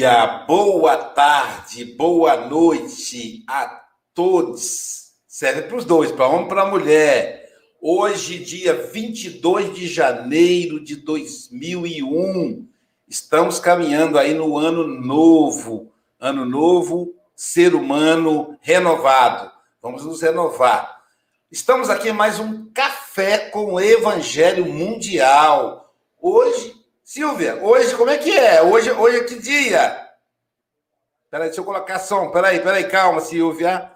dia, boa tarde, boa noite a todos. Serve para os dois, para homem e para mulher. Hoje, dia 22 de janeiro de 2001, estamos caminhando aí no ano novo. Ano novo, ser humano renovado. Vamos nos renovar. Estamos aqui em mais um café com o Evangelho Mundial. Hoje Silvia, hoje como é que é? Hoje, hoje é que dia? Peraí, deixa eu colocar som. Peraí, peraí, calma, Silvia.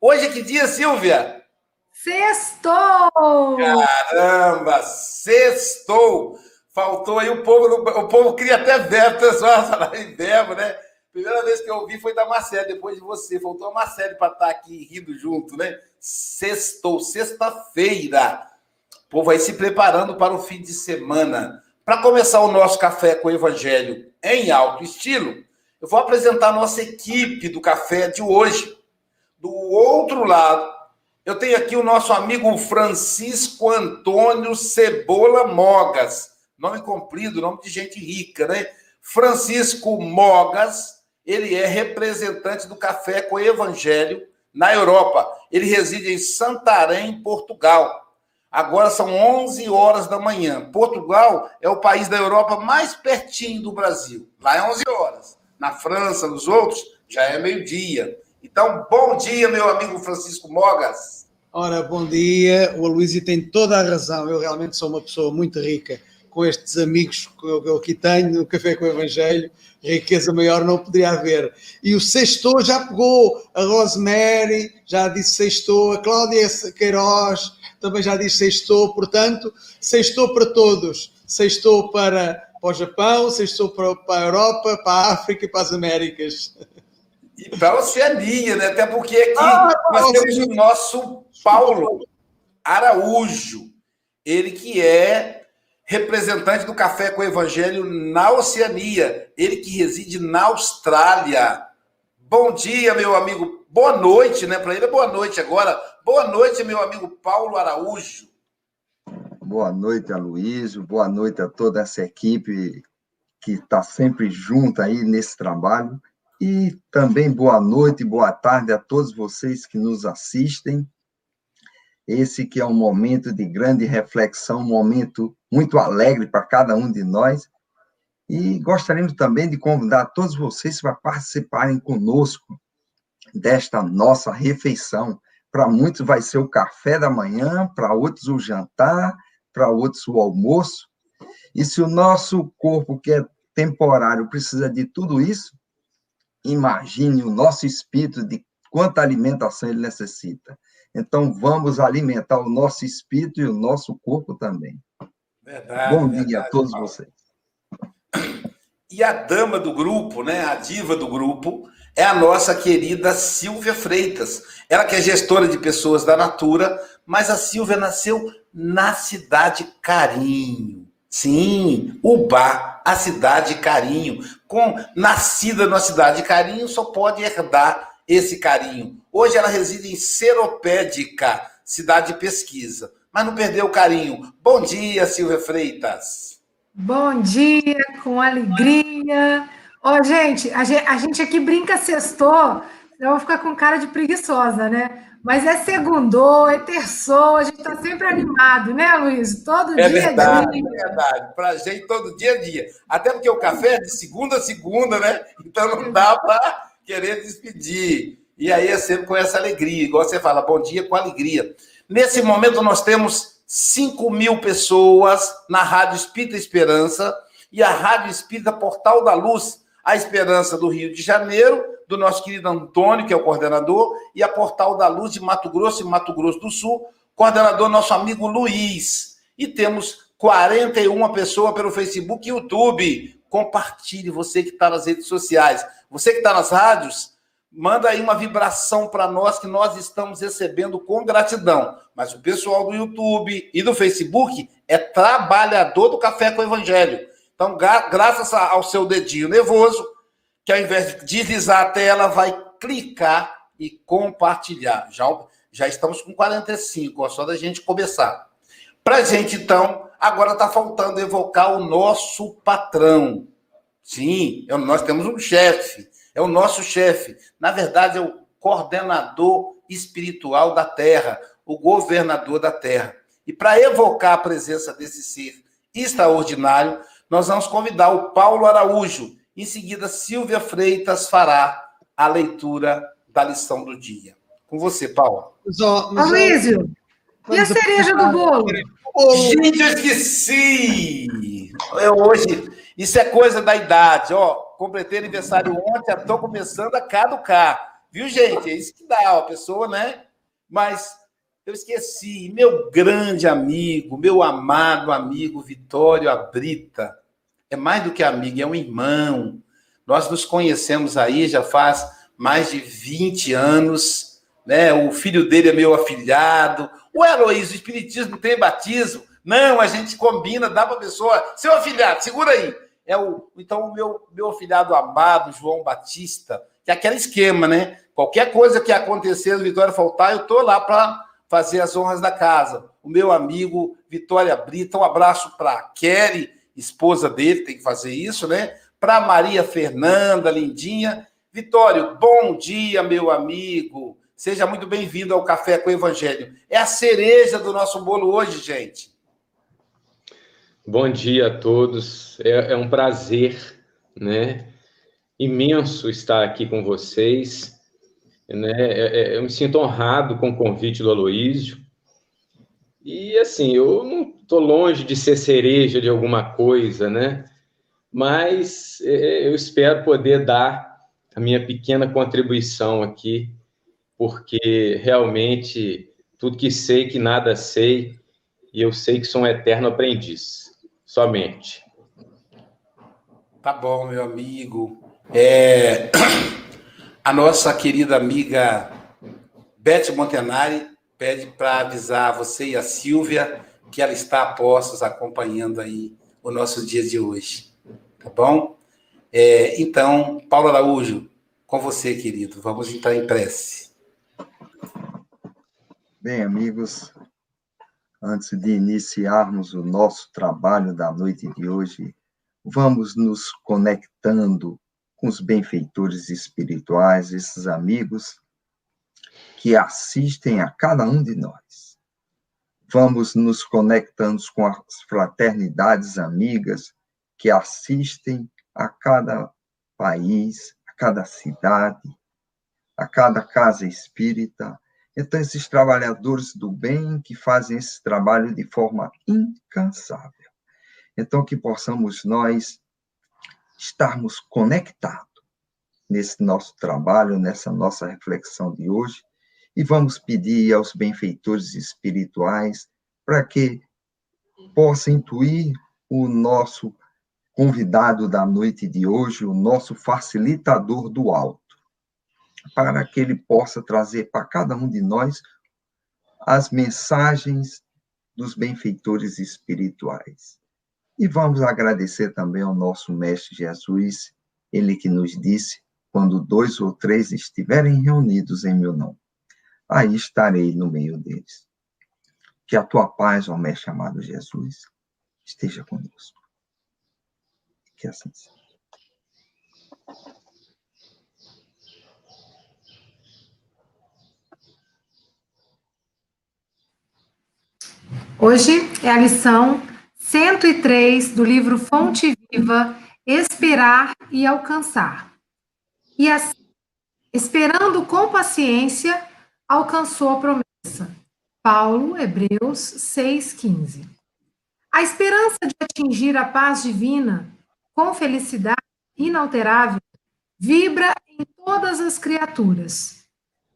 Hoje é que dia, Silvia? Sextou! Caramba, sextou! Faltou aí o povo, o povo cria até verbo, pessoal, falar em verbo, né? Primeira vez que eu ouvi foi da Marcele, depois de você. Faltou a Marcele para estar tá aqui rindo junto, né? Sextou, sexta-feira. O povo aí se preparando para o fim de semana. Para começar o nosso café com o Evangelho em alto estilo, eu vou apresentar a nossa equipe do café de hoje. Do outro lado, eu tenho aqui o nosso amigo Francisco Antônio Cebola Mogas. Nome comprido, nome de gente rica, né? Francisco Mogas, ele é representante do Café com Evangelho na Europa. Ele reside em Santarém, Portugal. Agora são 11 horas da manhã. Portugal é o país da Europa mais pertinho do Brasil. Lá é 11 horas. Na França, nos outros, já é meio-dia. Então, bom dia, meu amigo Francisco Mogas. Ora, bom dia. O Aloysio tem toda a razão. Eu realmente sou uma pessoa muito rica com estes amigos que eu aqui tenho no Café com o Evangelho. Riqueza maior não poderia haver. E o Sextou já pegou a Rosemary, já disse Sextou, a Cláudia Queiroz, também já disse sextou, portanto, sextou para todos. Sextou para, para o Japão, sextou para, para a Europa, para a África e para as Américas. E para a Oceania, né? Até porque aqui ah, nós temos o nosso Paulo Araújo, ele que é representante do Café com Evangelho na Oceania, ele que reside na Austrália. Bom dia, meu amigo. Boa noite, né? Para ele é boa noite agora. Boa noite, meu amigo Paulo Araújo. Boa noite, Aloysio. Boa noite a toda essa equipe que está sempre junto aí nesse trabalho. E também boa noite, boa tarde a todos vocês que nos assistem. Esse que é um momento de grande reflexão, um momento muito alegre para cada um de nós. E gostaríamos também de convidar todos vocês para participarem conosco desta nossa refeição para muitos vai ser o café da manhã, para outros o jantar, para outros o almoço. E se o nosso corpo, que é temporário, precisa de tudo isso, imagine o nosso espírito de quanta alimentação ele necessita. Então, vamos alimentar o nosso espírito e o nosso corpo também. Verdade, Bom dia verdade, a todos Paulo. vocês. E a dama do grupo, né, a diva do grupo, é a nossa querida Silvia Freitas. Ela que é gestora de pessoas da Natura, mas a Silvia nasceu na cidade Carinho. Sim, Ubá, a cidade Carinho. Com nascida na cidade Carinho, só pode herdar esse carinho. Hoje ela reside em Seropédica, cidade de pesquisa, mas não perdeu o carinho. Bom dia, Silvia Freitas. Bom dia, com alegria. Ó, oh, gente, a gente, aqui brinca sextou, eu vou ficar com cara de preguiçosa, né? Mas é segundou, é terçou, a gente está sempre animado, né, Luiz? Todo é dia verdade, a dia. É verdade, para a gente todo dia a dia. Até porque o café é de segunda a segunda, né? Então não dá para querer despedir. E aí é sempre com essa alegria, igual você fala, bom dia com alegria. Nesse momento nós temos 5 mil pessoas na Rádio Espírita Esperança e a Rádio Espírita Portal da Luz a Esperança do Rio de Janeiro, do nosso querido Antônio, que é o coordenador, e a Portal da Luz de Mato Grosso e Mato Grosso do Sul, coordenador nosso amigo Luiz. E temos 41 pessoas pelo Facebook e YouTube. Compartilhe, você que está nas redes sociais. Você que está nas rádios, manda aí uma vibração para nós que nós estamos recebendo com gratidão. Mas o pessoal do YouTube e do Facebook é trabalhador do Café com o Evangelho. Então, graças ao seu dedinho nervoso, que ao invés de deslizar a tela, vai clicar e compartilhar. Já, já estamos com 45, ó, só da gente começar. Para gente, então, agora está faltando evocar o nosso patrão. Sim, é nós temos um chefe, é o nosso chefe. Na verdade, é o coordenador espiritual da Terra, o governador da Terra. E para evocar a presença desse ser extraordinário, nós vamos convidar o Paulo Araújo. Em seguida, Silvia Freitas fará a leitura da lição do dia. Com você, Paulo. Aloysio, e a cereja do bolo? Gente, eu esqueci! Eu hoje, isso é coisa da idade, ó. Completei aniversário ontem, estou começando a caducar. Viu, gente? É isso que dá, ó, a pessoa, né? Mas eu esqueci, meu grande amigo, meu amado amigo Vitório Abrita, é mais do que amigo, é um irmão. Nós nos conhecemos aí já faz mais de 20 anos, né? O filho dele é meu afilhado. O Heloísio, o Espiritismo tem batismo? Não, a gente combina, dá para a pessoa. Seu afilhado, segura aí. É o, então, o meu, meu afilhado amado, João Batista, que é aquele esquema, né? Qualquer coisa que acontecer, Vitória faltar, eu estou lá para fazer as honras da casa. O meu amigo Vitória Brita, um abraço para Kelly, esposa dele, tem que fazer isso, né? Para Maria Fernanda, lindinha. Vitório, bom dia, meu amigo. Seja muito bem-vindo ao Café com o Evangelho. É a cereja do nosso bolo hoje, gente. Bom dia a todos. É, é um prazer, né? Imenso estar aqui com vocês. Né? É, é, eu me sinto honrado com o convite do Aloísio. E assim, eu não estou longe de ser cereja de alguma coisa, né? Mas é, eu espero poder dar a minha pequena contribuição aqui porque realmente tudo que sei que nada sei, e eu sei que sou um eterno aprendiz, somente. Tá bom, meu amigo. É... A nossa querida amiga Beth Montenari pede para avisar você e a Silvia que ela está a postos acompanhando aí o nosso dia de hoje. Tá bom? É, então, Paulo Araújo, com você, querido. Vamos entrar em prece. Bem, amigos, antes de iniciarmos o nosso trabalho da noite de hoje, vamos nos conectando com os benfeitores espirituais, esses amigos que assistem a cada um de nós. Vamos nos conectando com as fraternidades amigas que assistem a cada país, a cada cidade, a cada casa espírita, então, esses trabalhadores do bem que fazem esse trabalho de forma incansável. Então, que possamos nós estarmos conectados nesse nosso trabalho, nessa nossa reflexão de hoje, e vamos pedir aos benfeitores espirituais para que possa intuir o nosso convidado da noite de hoje, o nosso facilitador do alto para que ele possa trazer para cada um de nós as mensagens dos benfeitores espirituais. E vamos agradecer também ao nosso Mestre Jesus, ele que nos disse: quando dois ou três estiverem reunidos em meu nome, aí estarei no meio deles. Que a tua paz, ó Mestre amado Jesus, esteja conosco. Que assim seja. Hoje é a lição 103 do livro Fonte Viva, Esperar e Alcançar. E assim, esperando com paciência, alcançou a promessa. Paulo, Hebreus 6,15. A esperança de atingir a paz divina com felicidade inalterável vibra em todas as criaturas.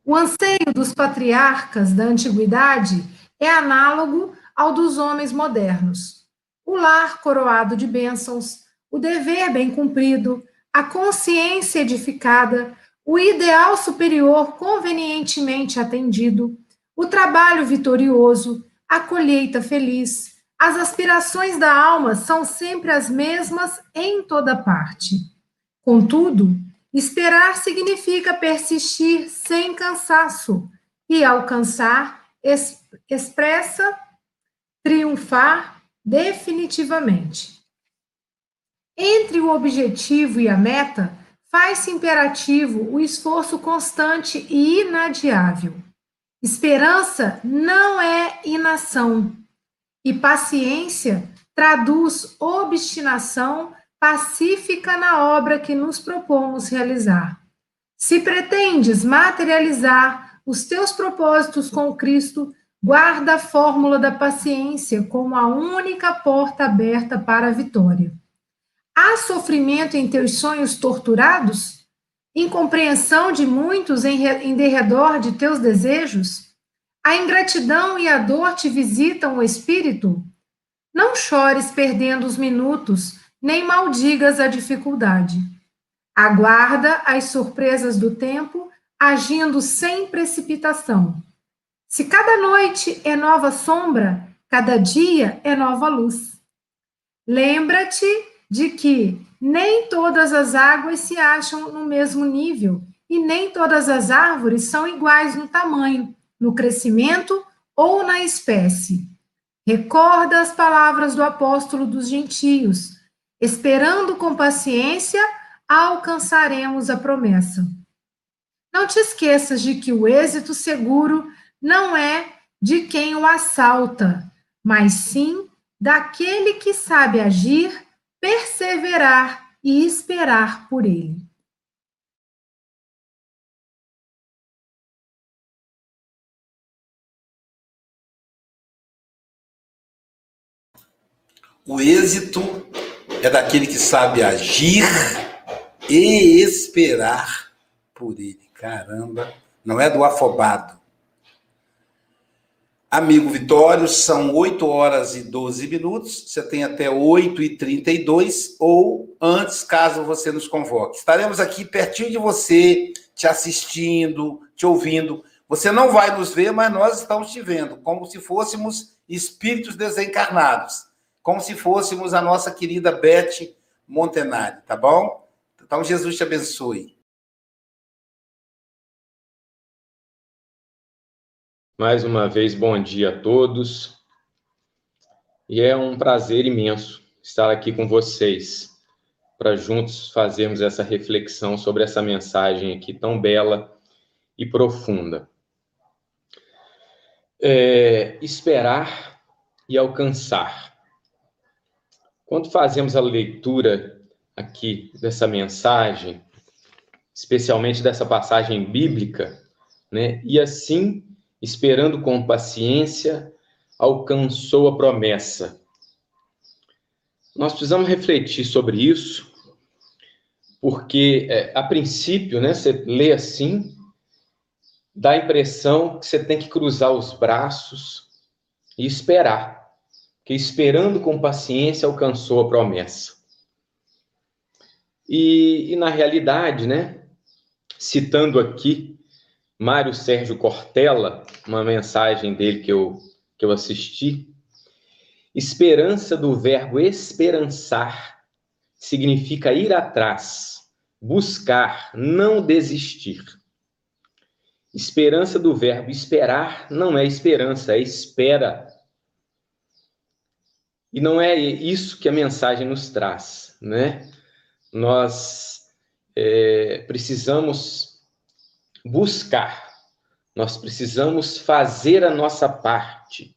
O anseio dos patriarcas da antiguidade é análogo ao dos homens modernos. O lar coroado de bênçãos, o dever bem cumprido, a consciência edificada, o ideal superior convenientemente atendido, o trabalho vitorioso, a colheita feliz, as aspirações da alma são sempre as mesmas em toda parte. Contudo, esperar significa persistir sem cansaço e alcançar expressa triunfar definitivamente. Entre o objetivo e a meta, faz-se imperativo o esforço constante e inadiável. Esperança não é inação, e paciência traduz obstinação pacífica na obra que nos propomos realizar. Se pretendes materializar os teus propósitos com Cristo, guarda a fórmula da paciência como a única porta aberta para a vitória. Há sofrimento em teus sonhos torturados? Incompreensão de muitos em, em derredor de teus desejos? A ingratidão e a dor te visitam o espírito? Não chores perdendo os minutos, nem maldigas a dificuldade. Aguarda as surpresas do tempo, agindo sem precipitação. Se cada noite é nova sombra, cada dia é nova luz. Lembra-te de que nem todas as águas se acham no mesmo nível e nem todas as árvores são iguais no tamanho, no crescimento ou na espécie. Recorda as palavras do apóstolo dos gentios. Esperando com paciência, alcançaremos a promessa. Não te esqueças de que o êxito seguro não é de quem o assalta, mas sim daquele que sabe agir, perseverar e esperar por ele. O êxito é daquele que sabe agir e esperar por ele. Caramba, não é do afobado. Amigo Vitório, são 8 horas e 12 minutos. Você tem até 8 e 32 ou antes, caso você nos convoque. Estaremos aqui pertinho de você, te assistindo, te ouvindo. Você não vai nos ver, mas nós estamos te vendo, como se fôssemos espíritos desencarnados como se fôssemos a nossa querida Beth Montenari, tá bom? Então, Jesus te abençoe. Mais uma vez, bom dia a todos. E é um prazer imenso estar aqui com vocês para juntos fazermos essa reflexão sobre essa mensagem aqui tão bela e profunda. É, esperar e alcançar. Quando fazemos a leitura aqui dessa mensagem, especialmente dessa passagem bíblica, né? E assim, esperando com paciência, alcançou a promessa. Nós precisamos refletir sobre isso, porque é, a princípio, né, você lê assim, dá a impressão que você tem que cruzar os braços e esperar que esperando com paciência alcançou a promessa. E, e na realidade, né, citando aqui Mário Sérgio Cortella, uma mensagem dele que eu, que eu assisti, esperança do verbo esperançar significa ir atrás, buscar, não desistir. Esperança do verbo esperar não é esperança, é espera. E não é isso que a mensagem nos traz, né? Nós é, precisamos buscar, nós precisamos fazer a nossa parte.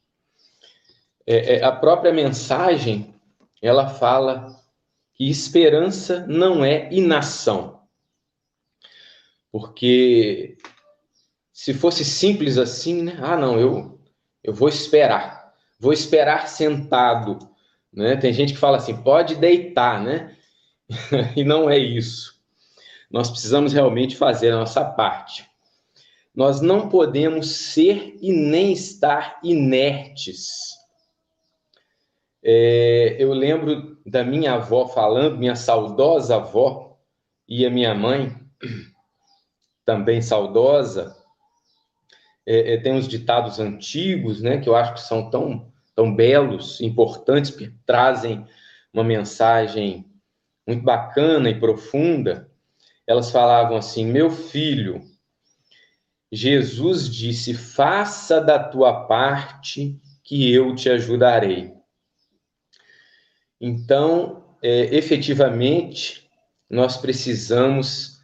É, é, a própria mensagem, ela fala que esperança não é inação. Porque se fosse simples assim, né? Ah, não, eu, eu vou esperar vou esperar sentado, né? Tem gente que fala assim, pode deitar, né? e não é isso. Nós precisamos realmente fazer a nossa parte. Nós não podemos ser e nem estar inertes. É, eu lembro da minha avó falando, minha saudosa avó e a minha mãe, também saudosa, é, é, tem uns ditados antigos, né, que eu acho que são tão, tão belos, importantes, que trazem uma mensagem muito bacana e profunda. Elas falavam assim: Meu filho, Jesus disse: Faça da tua parte, que eu te ajudarei. Então, é, efetivamente, nós precisamos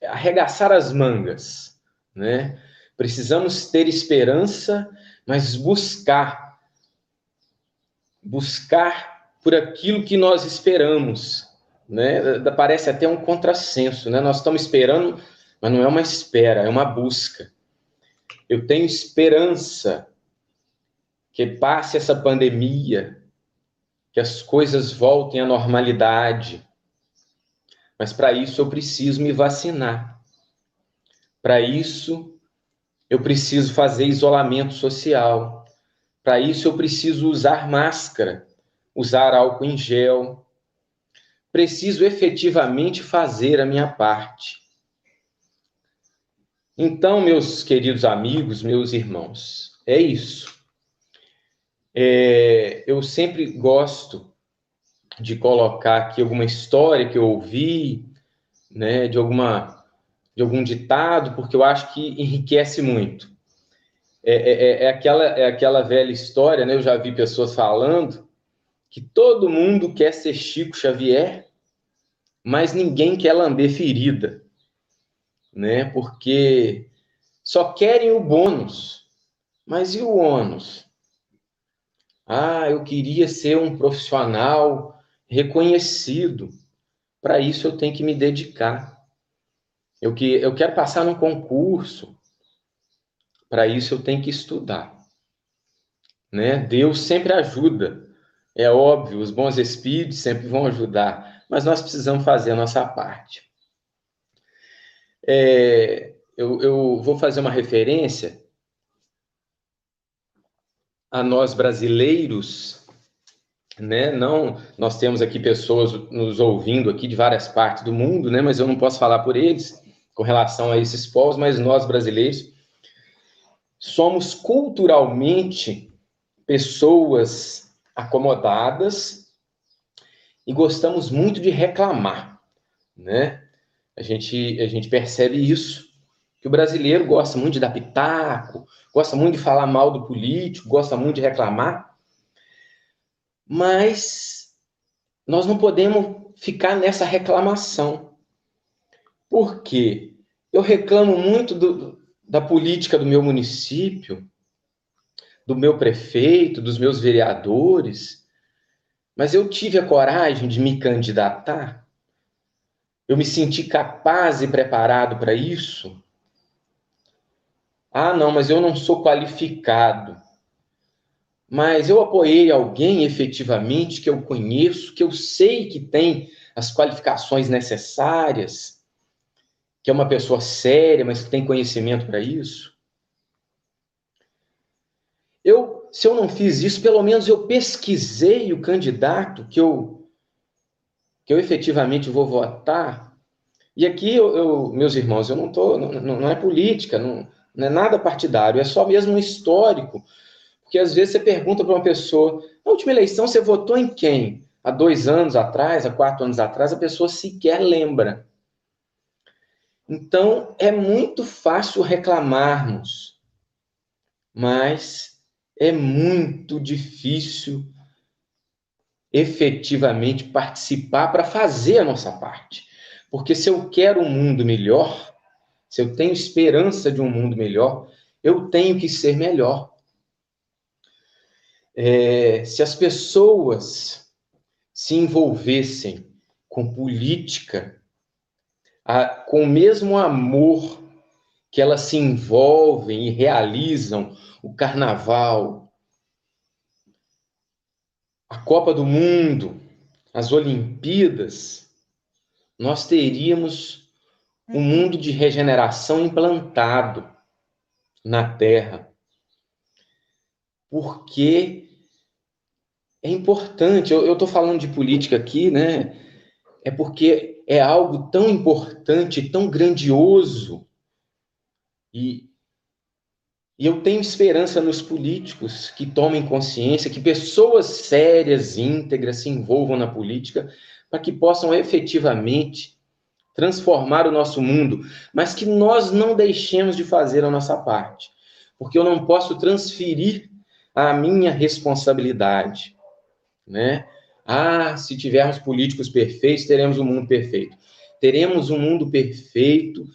arregaçar as mangas, né? Precisamos ter esperança, mas buscar, buscar por aquilo que nós esperamos, né? Parece até um contrassenso, né? Nós estamos esperando, mas não é uma espera, é uma busca. Eu tenho esperança que passe essa pandemia, que as coisas voltem à normalidade. Mas para isso eu preciso me vacinar. Para isso eu preciso fazer isolamento social. Para isso eu preciso usar máscara, usar álcool em gel. Preciso efetivamente fazer a minha parte. Então, meus queridos amigos, meus irmãos, é isso. É, eu sempre gosto de colocar aqui alguma história que eu ouvi, né, de alguma de algum ditado, porque eu acho que enriquece muito. É, é, é, é aquela, é aquela velha história, né? Eu já vi pessoas falando que todo mundo quer ser Chico Xavier, mas ninguém quer lamber ferida, né? Porque só querem o bônus, mas e o ônus? Ah, eu queria ser um profissional reconhecido. Para isso eu tenho que me dedicar. Eu, que, eu quero passar num concurso. Para isso eu tenho que estudar. Né? Deus sempre ajuda. É óbvio, os bons espíritos sempre vão ajudar, mas nós precisamos fazer a nossa parte. É, eu, eu vou fazer uma referência a nós brasileiros, né? Não, nós temos aqui pessoas nos ouvindo aqui de várias partes do mundo, né? Mas eu não posso falar por eles com relação a esses povos, mas nós brasileiros somos culturalmente pessoas acomodadas e gostamos muito de reclamar, né? A gente a gente percebe isso que o brasileiro gosta muito de dar pitaco, gosta muito de falar mal do político, gosta muito de reclamar. Mas nós não podemos ficar nessa reclamação. Por quê? Eu reclamo muito do, da política do meu município, do meu prefeito, dos meus vereadores, mas eu tive a coragem de me candidatar. Eu me senti capaz e preparado para isso. Ah, não, mas eu não sou qualificado. Mas eu apoiei alguém efetivamente que eu conheço, que eu sei que tem as qualificações necessárias, que é uma pessoa séria, mas que tem conhecimento para isso. Eu, se eu não fiz isso, pelo menos eu pesquisei o candidato que eu que eu efetivamente vou votar. E aqui, eu, eu meus irmãos, eu não tô, não, não é política, não, não é nada partidário, é só mesmo histórico. Porque às vezes você pergunta para uma pessoa, na última eleição você votou em quem? Há dois anos atrás, há quatro anos atrás, a pessoa sequer lembra. Então, é muito fácil reclamarmos, mas é muito difícil efetivamente participar para fazer a nossa parte. Porque se eu quero um mundo melhor, se eu tenho esperança de um mundo melhor, eu tenho que ser melhor. É, se as pessoas se envolvessem com política, a, com o mesmo amor que elas se envolvem e realizam o carnaval, a Copa do Mundo, as Olimpíadas, nós teríamos um mundo de regeneração implantado na Terra. Porque é importante, eu estou falando de política aqui, né? É porque é algo tão importante, tão grandioso. E, e eu tenho esperança nos políticos que tomem consciência, que pessoas sérias, íntegras, se envolvam na política, para que possam efetivamente transformar o nosso mundo, mas que nós não deixemos de fazer a nossa parte, porque eu não posso transferir a minha responsabilidade, né? Ah, se tivermos políticos perfeitos, teremos um mundo perfeito. Teremos um mundo perfeito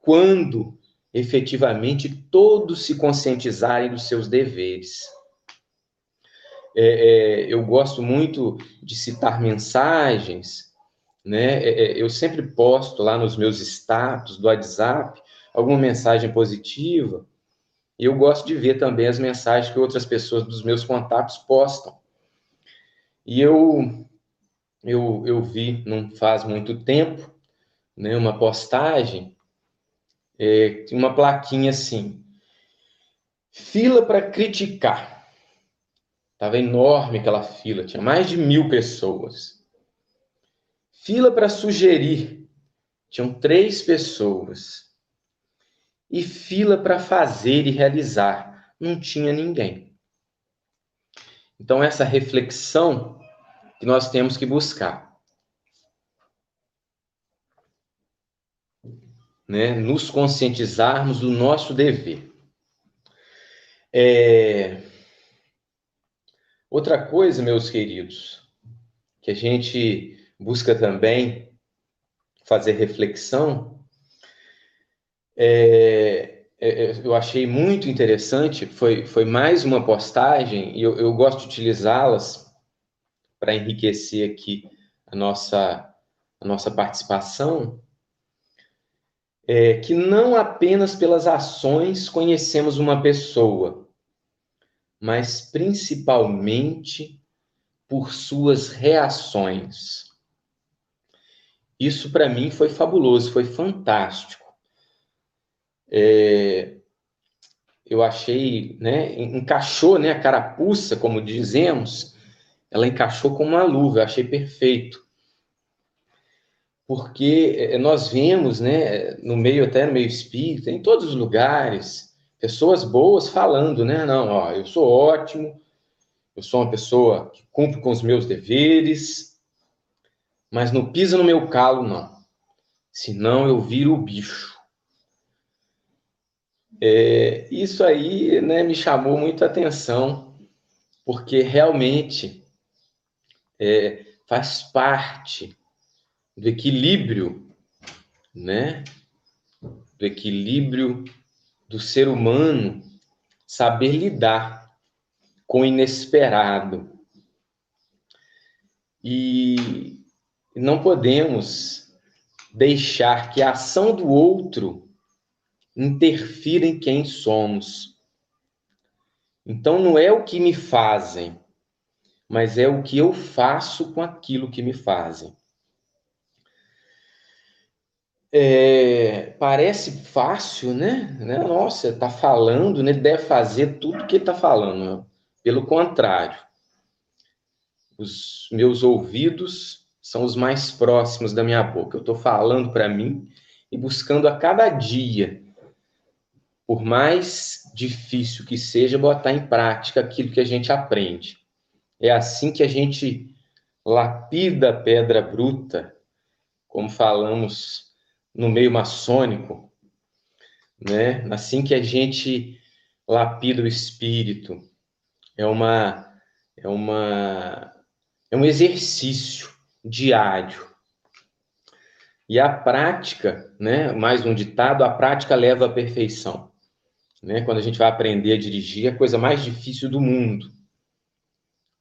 quando efetivamente todos se conscientizarem dos seus deveres. É, é, eu gosto muito de citar mensagens, né? É, é eu sempre posto lá nos meus status do WhatsApp alguma mensagem positiva, e eu gosto de ver também as mensagens que outras pessoas dos meus contatos postam. E eu, eu, eu vi, não faz muito tempo, né, uma postagem, é, uma plaquinha assim, fila para criticar. Estava enorme aquela fila, tinha mais de mil pessoas. Fila para sugerir, tinham três pessoas e fila para fazer e realizar. Não tinha ninguém. Então, essa reflexão que nós temos que buscar. Né? Nos conscientizarmos do nosso dever. É... Outra coisa, meus queridos, que a gente busca também fazer reflexão é, é, é, eu achei muito interessante, foi, foi mais uma postagem, e eu, eu gosto de utilizá-las para enriquecer aqui a nossa, a nossa participação, é que não apenas pelas ações conhecemos uma pessoa, mas principalmente por suas reações. Isso para mim foi fabuloso, foi fantástico é, eu achei, né, encaixou, né, a carapuça, como dizemos, ela encaixou como uma luva, eu achei perfeito. Porque é, nós vemos, né, no meio, até no meio espírita, em todos os lugares, pessoas boas falando, né, não, ó, eu sou ótimo, eu sou uma pessoa que cumpre com os meus deveres, mas não pisa no meu calo, não. Senão eu viro o bicho. É, isso aí né, me chamou muita atenção, porque realmente é, faz parte do equilíbrio, né? Do equilíbrio do ser humano saber lidar com o inesperado. E não podemos deixar que a ação do outro interfira em quem somos. Então não é o que me fazem, mas é o que eu faço com aquilo que me fazem. É, parece fácil, né? né? Nossa, tá falando, né? Deve fazer tudo que ele tá falando. Pelo contrário, os meus ouvidos são os mais próximos da minha boca. Eu estou falando para mim e buscando a cada dia por mais difícil que seja, botar em prática aquilo que a gente aprende. É assim que a gente lapida a pedra bruta, como falamos no meio maçônico, né? Assim que a gente lapida o espírito. É uma é uma é um exercício diário. E a prática, né, mais um ditado, a prática leva à perfeição né? Quando a gente vai aprender a dirigir, é a coisa mais difícil do mundo.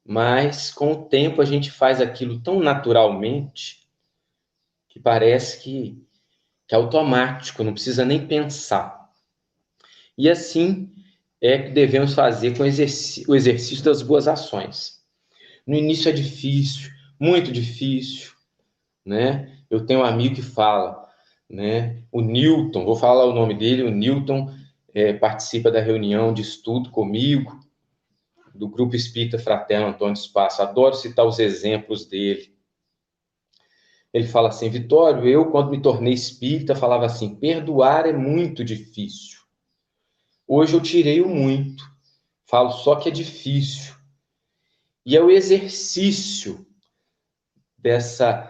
Mas com o tempo a gente faz aquilo tão naturalmente que parece que, que é automático, não precisa nem pensar. E assim é que devemos fazer com o exercício das boas ações. No início é difícil, muito difícil, né? Eu tenho um amigo que fala, né? O Newton, vou falar o nome dele, o Newton é, participa da reunião de estudo comigo, do Grupo Espírita Fraterno Antônio Espaço. Adoro citar os exemplos dele. Ele fala assim: Vitório, eu, quando me tornei espírita, falava assim: perdoar é muito difícil. Hoje eu tirei o muito, falo só que é difícil. E é o exercício dessa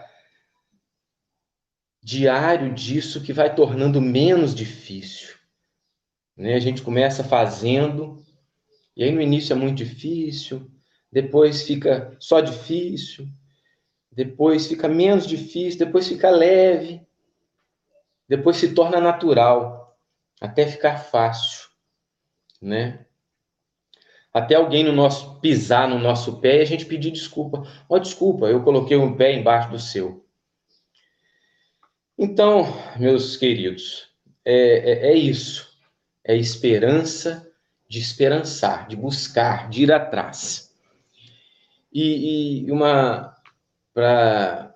diário disso que vai tornando menos difícil. Né? A gente começa fazendo, e aí no início é muito difícil, depois fica só difícil, depois fica menos difícil, depois fica leve, depois se torna natural, até ficar fácil, né? Até alguém no nosso pisar no nosso pé e a gente pedir desculpa. Ó, oh, desculpa, eu coloquei um pé embaixo do seu. Então, meus queridos, é, é, é isso. É esperança de esperançar, de buscar, de ir atrás. E, e uma para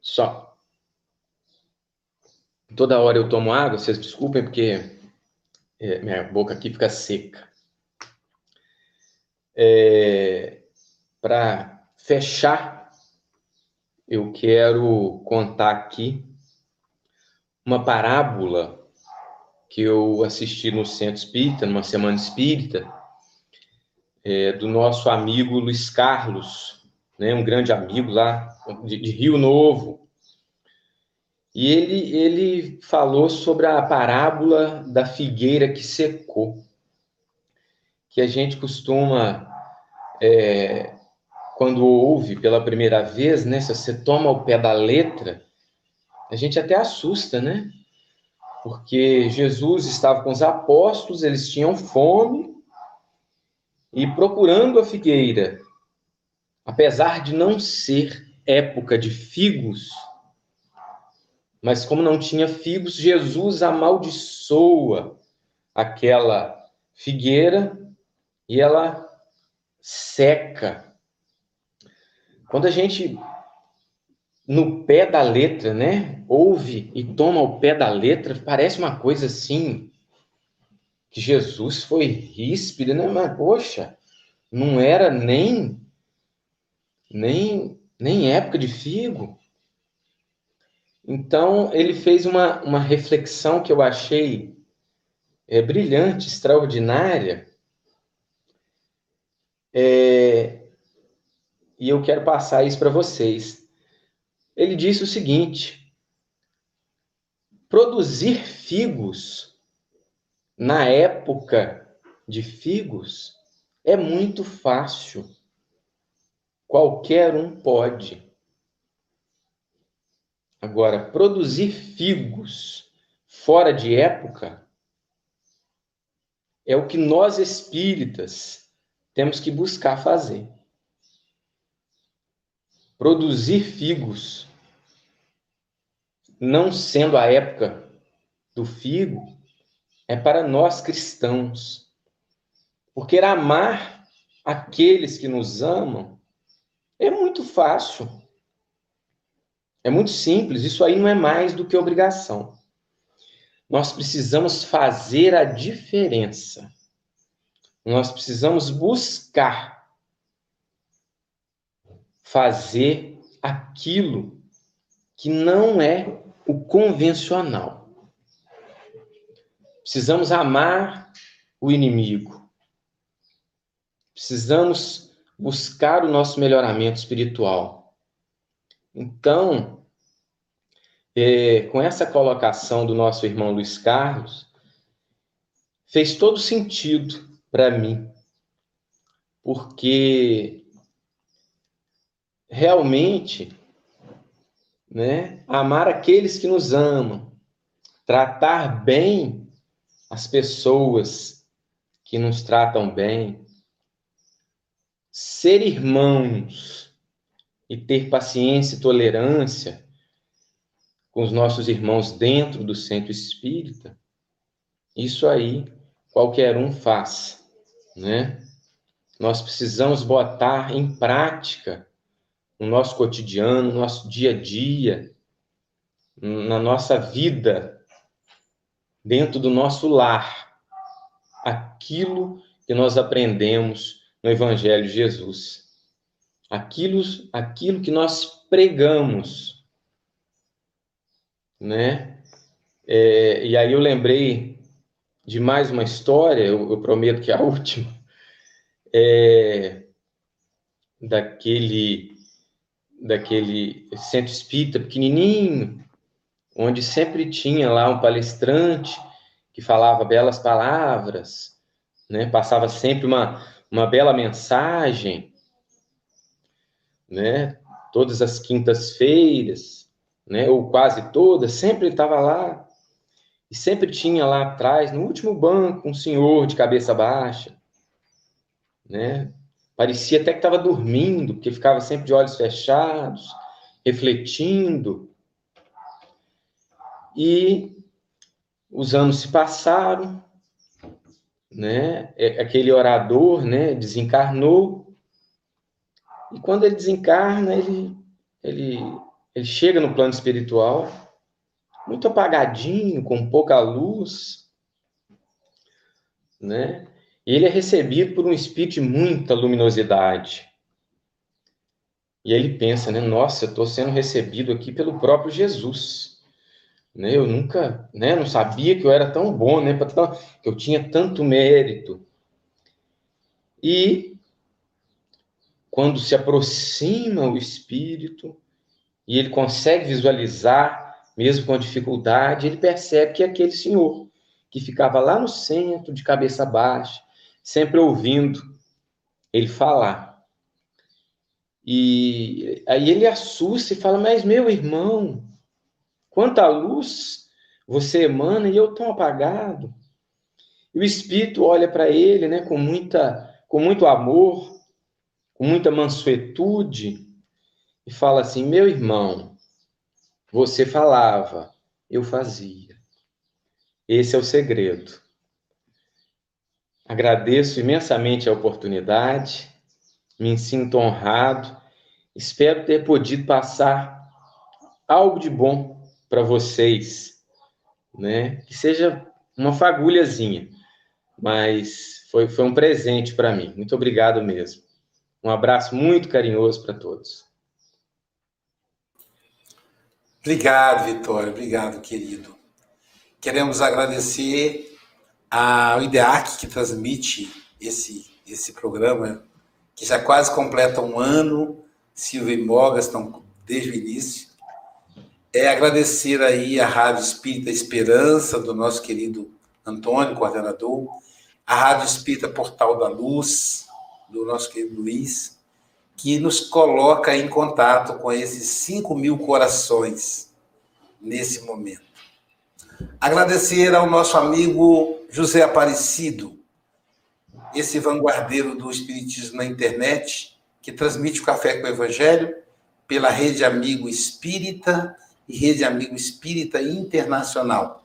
só toda hora eu tomo água, vocês desculpem porque é, minha boca aqui fica seca. É, para fechar, eu quero contar aqui uma parábola que eu assisti no Centro Espírita, numa semana espírita, é, do nosso amigo Luiz Carlos, né, um grande amigo lá de, de Rio Novo. E ele, ele falou sobre a parábola da figueira que secou, que a gente costuma, é, quando ouve pela primeira vez, né, se você toma o pé da letra, a gente até assusta, né? Porque Jesus estava com os apóstolos, eles tinham fome, e procurando a figueira, apesar de não ser época de figos, mas como não tinha figos, Jesus amaldiçoa aquela figueira e ela seca. Quando a gente no pé da letra, né, ouve e toma o pé da letra, parece uma coisa assim que Jesus foi ríspido, né? Mas, poxa, não era nem, nem, nem época de figo. Então, ele fez uma, uma reflexão que eu achei é, brilhante, extraordinária. É, e eu quero passar isso para vocês. Ele disse o seguinte: produzir figos na época de figos, é muito fácil. Qualquer um pode. Agora, produzir figos fora de época é o que nós espíritas temos que buscar fazer. Produzir figos, não sendo a época do figo, é para nós cristãos. Porque amar aqueles que nos amam é muito fácil. É muito simples, isso aí não é mais do que obrigação. Nós precisamos fazer a diferença. Nós precisamos buscar fazer aquilo que não é o convencional. Precisamos amar o inimigo. Precisamos buscar o nosso melhoramento espiritual. Então, é, com essa colocação do nosso irmão Luiz Carlos, fez todo sentido para mim, porque realmente, né, amar aqueles que nos amam, tratar bem as pessoas que nos tratam bem, ser irmãos e ter paciência e tolerância com os nossos irmãos dentro do centro espírita, isso aí qualquer um faz, né? Nós precisamos botar em prática no nosso cotidiano, no nosso dia a dia, na nossa vida dentro do nosso lar aquilo que nós aprendemos no Evangelho de Jesus. Aquilo, aquilo que nós pregamos, né? É, e aí eu lembrei de mais uma história, eu, eu prometo que é a última, é, daquele, daquele centro espírita pequenininho, onde sempre tinha lá um palestrante que falava belas palavras, né? Passava sempre uma, uma bela mensagem, né? Todas as quintas-feiras, né? Ou quase todas, sempre estava lá e sempre tinha lá atrás, no último banco, um senhor de cabeça baixa, né? Parecia até que estava dormindo, porque ficava sempre de olhos fechados, refletindo. E os anos se passaram, né? É, aquele orador, né, desencarnou. E quando ele desencarna, ele ele ele chega no plano espiritual muito apagadinho, com pouca luz, né? E ele é recebido por um espírito de muita luminosidade. E ele pensa, né? Nossa, eu estou sendo recebido aqui pelo próprio Jesus. Né? Eu nunca, né? Não sabia que eu era tão bom, né? Que eu tinha tanto mérito. E quando se aproxima o espírito e ele consegue visualizar, mesmo com dificuldade, ele percebe que é aquele senhor que ficava lá no centro, de cabeça baixa, sempre ouvindo ele falar. E aí ele assusta e fala: Mas meu irmão, quanta luz você emana e eu tão apagado. E o espírito olha para ele, né, com muita, com muito amor, com muita mansuetude e fala assim: Meu irmão, você falava, eu fazia. Esse é o segredo. Agradeço imensamente a oportunidade, me sinto honrado, espero ter podido passar algo de bom para vocês, né? Que seja uma fagulhazinha, mas foi, foi um presente para mim. Muito obrigado mesmo. Um abraço muito carinhoso para todos. Obrigado, Vitória. Obrigado, querido. Queremos agradecer a, o IDEAC, que transmite esse, esse programa, que já quase completa um ano, Silvia e Mogas estão desde o início. É agradecer aí a Rádio Espírita Esperança, do nosso querido Antônio, coordenador, a Rádio Espírita Portal da Luz, do nosso querido Luiz, que nos coloca em contato com esses 5 mil corações nesse momento. Agradecer ao nosso amigo José Aparecido, esse vanguardeiro do Espiritismo na internet, que transmite o Café com o Evangelho pela Rede Amigo Espírita e Rede Amigo Espírita Internacional,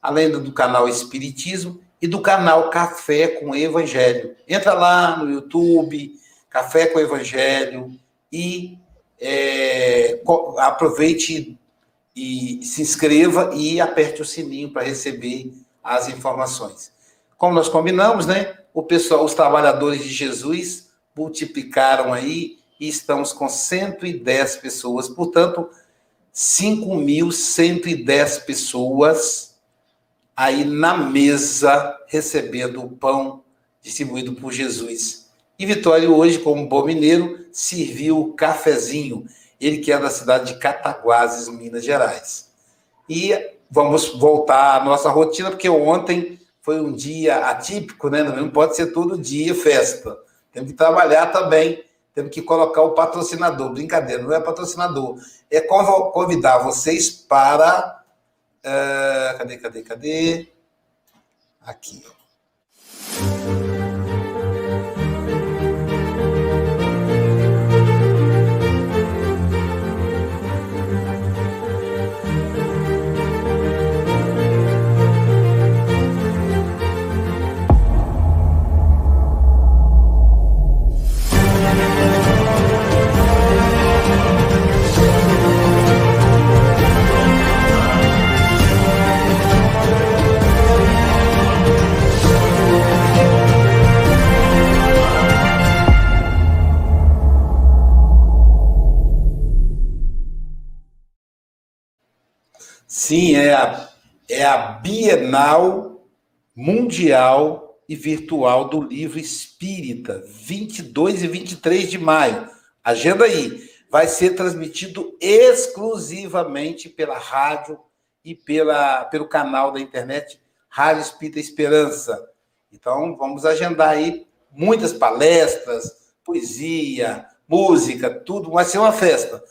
além do canal Espiritismo e do canal Café com Evangelho. Entra lá no YouTube, Café com Evangelho, e é, aproveite e se inscreva e aperte o sininho para receber as informações. Como nós combinamos, né? O pessoal, os trabalhadores de Jesus multiplicaram aí e estamos com 110 pessoas, portanto, 5.110 pessoas aí na mesa recebendo o pão distribuído por Jesus. E Vitória hoje, como bom mineiro, serviu o cafezinho ele que é da cidade de Cataguases, Minas Gerais. E vamos voltar à nossa rotina, porque ontem foi um dia atípico, né? Não pode ser todo dia festa. Temos que trabalhar também, temos que colocar o patrocinador. Brincadeira, não é patrocinador. É convidar vocês para. Uh, cadê, cadê, cadê? Aqui, ó. Sim, é a, é a Bienal Mundial e Virtual do Livro Espírita, 22 e 23 de maio. Agenda aí. Vai ser transmitido exclusivamente pela rádio e pela, pelo canal da internet Rádio Espírita Esperança. Então, vamos agendar aí muitas palestras, poesia, música, tudo, vai ser uma festa.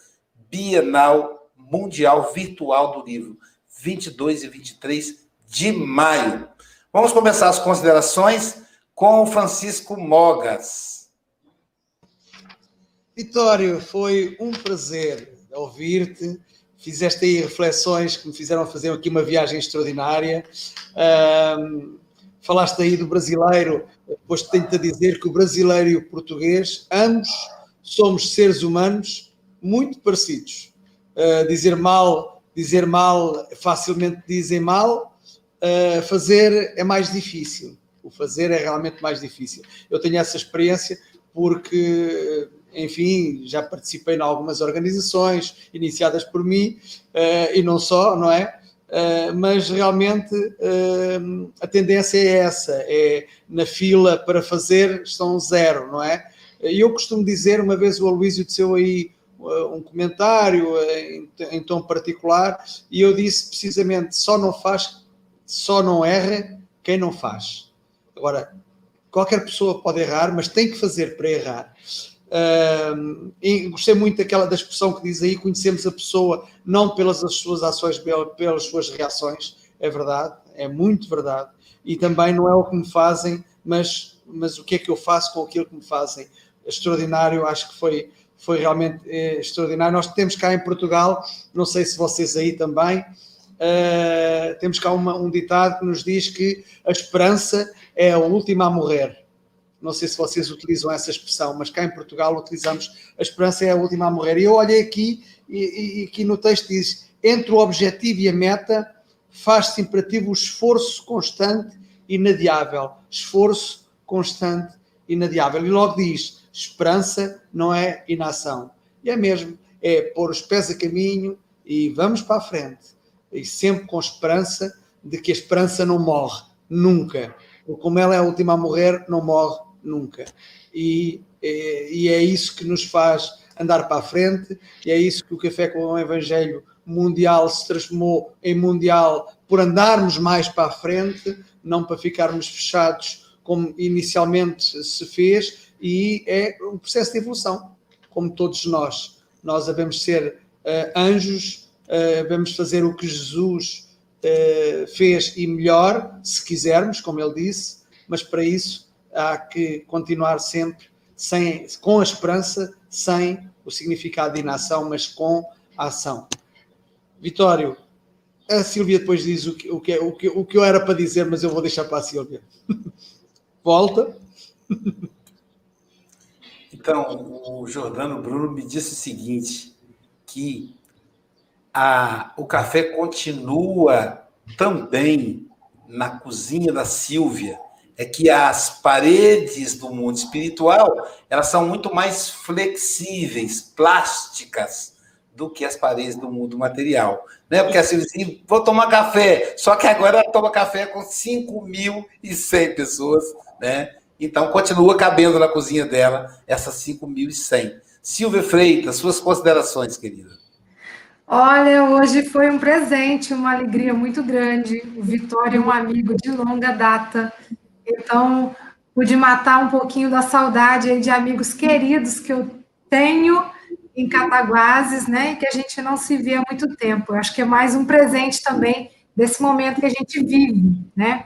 Bienal Mundial Virtual do Livro, 22 e 23 de maio. Vamos começar as considerações com o Francisco Mogas. Vitório, foi um prazer ouvir-te. Fizeste aí reflexões que me fizeram fazer aqui uma viagem extraordinária. Um, falaste aí do brasileiro, depois tenho-te a dizer que o brasileiro e o português, ambos somos seres humanos muito parecidos. Uh, dizer mal, dizer mal, facilmente dizem mal, uh, fazer é mais difícil. O fazer é realmente mais difícil. Eu tenho essa experiência porque, enfim, já participei em algumas organizações iniciadas por mim uh, e não só, não é? Uh, mas realmente uh, a tendência é essa, é na fila para fazer estão zero, não é? Eu costumo dizer, uma vez o Aloysio deu aí um comentário em, em, tom particular, e eu disse precisamente, só não faz, só não erra quem não faz. Agora, qualquer pessoa pode errar, mas tem que fazer para errar. Uh, gostei muito daquela da expressão que diz aí: conhecemos a pessoa não pelas suas ações, pelas suas reações. É verdade, é muito verdade. E também não é o que me fazem, mas, mas o que é que eu faço com aquilo que me fazem. Extraordinário, acho que foi, foi realmente é, extraordinário. Nós temos cá em Portugal, não sei se vocês aí também, uh, temos cá uma, um ditado que nos diz que a esperança é a última a morrer não sei se vocês utilizam essa expressão, mas cá em Portugal utilizamos a esperança é a última a morrer. E eu olhei aqui e, e aqui no texto diz: entre o objetivo e a meta faz-se imperativo o esforço constante inadiável. Esforço constante inadiável. E logo diz: esperança não é inação. E é mesmo, é pôr os pés a caminho e vamos para a frente. E sempre com esperança de que a esperança não morre, nunca. Como ela é a última a morrer, não morre nunca. E, e, é isso que nos faz andar para a frente, e é isso que o Café com o Evangelho Mundial se transformou em mundial por andarmos mais para a frente, não para ficarmos fechados como inicialmente se fez, e é um processo de evolução, como todos nós. Nós devemos ser uh, anjos, uh, devemos fazer o que Jesus uh, fez e melhor, se quisermos, como ele disse, mas para isso há que continuar sempre sem, com a esperança, sem o significado de inação, mas com a ação. Vitório, a Silvia depois diz o que, o, que, o, que, o que eu era para dizer, mas eu vou deixar para a Silvia. Volta. Então, o Jordano Bruno me disse o seguinte, que a, o café continua também na cozinha da Silvia, é que as paredes do mundo espiritual elas são muito mais flexíveis, plásticas do que as paredes do mundo material, né? Porque assim, assim vou tomar café, só que agora ela toma café com 5.100 pessoas, né? Então continua cabendo na cozinha dela essas 5.100. Silvia Freitas, suas considerações, querida. Olha, hoje foi um presente, uma alegria muito grande. O Vitória é um amigo de longa data. Então, pude matar um pouquinho da saudade de amigos queridos que eu tenho em Cataguases, né? E que a gente não se vê há muito tempo. Eu acho que é mais um presente também desse momento que a gente vive, né?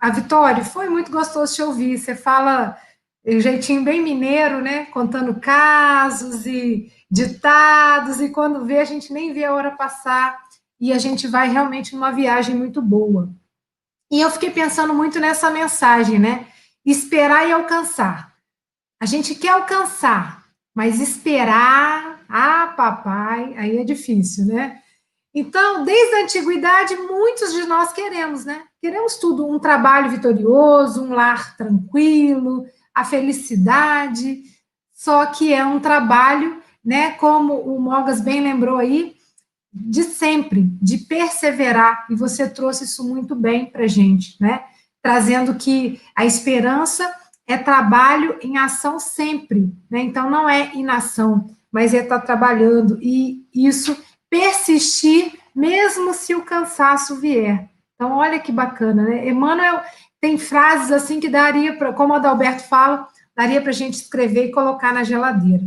A Vitória, foi muito gostoso te ouvir. Você fala um jeitinho bem mineiro, né? Contando casos e ditados, e quando vê, a gente nem vê a hora passar e a gente vai realmente numa viagem muito boa. E eu fiquei pensando muito nessa mensagem, né? Esperar e alcançar. A gente quer alcançar, mas esperar, ah, papai, aí é difícil, né? Então, desde a antiguidade, muitos de nós queremos, né? Queremos tudo: um trabalho vitorioso, um lar tranquilo, a felicidade. Só que é um trabalho, né? Como o Mogas bem lembrou aí, de sempre, de perseverar, e você trouxe isso muito bem para gente, né? Trazendo que a esperança é trabalho em ação sempre, né? Então não é inação, mas é estar tá trabalhando, e isso persistir, mesmo se o cansaço vier. Então, olha que bacana, né? Emmanuel tem frases assim que daria para, como o Adalberto fala, daria para a gente escrever e colocar na geladeira.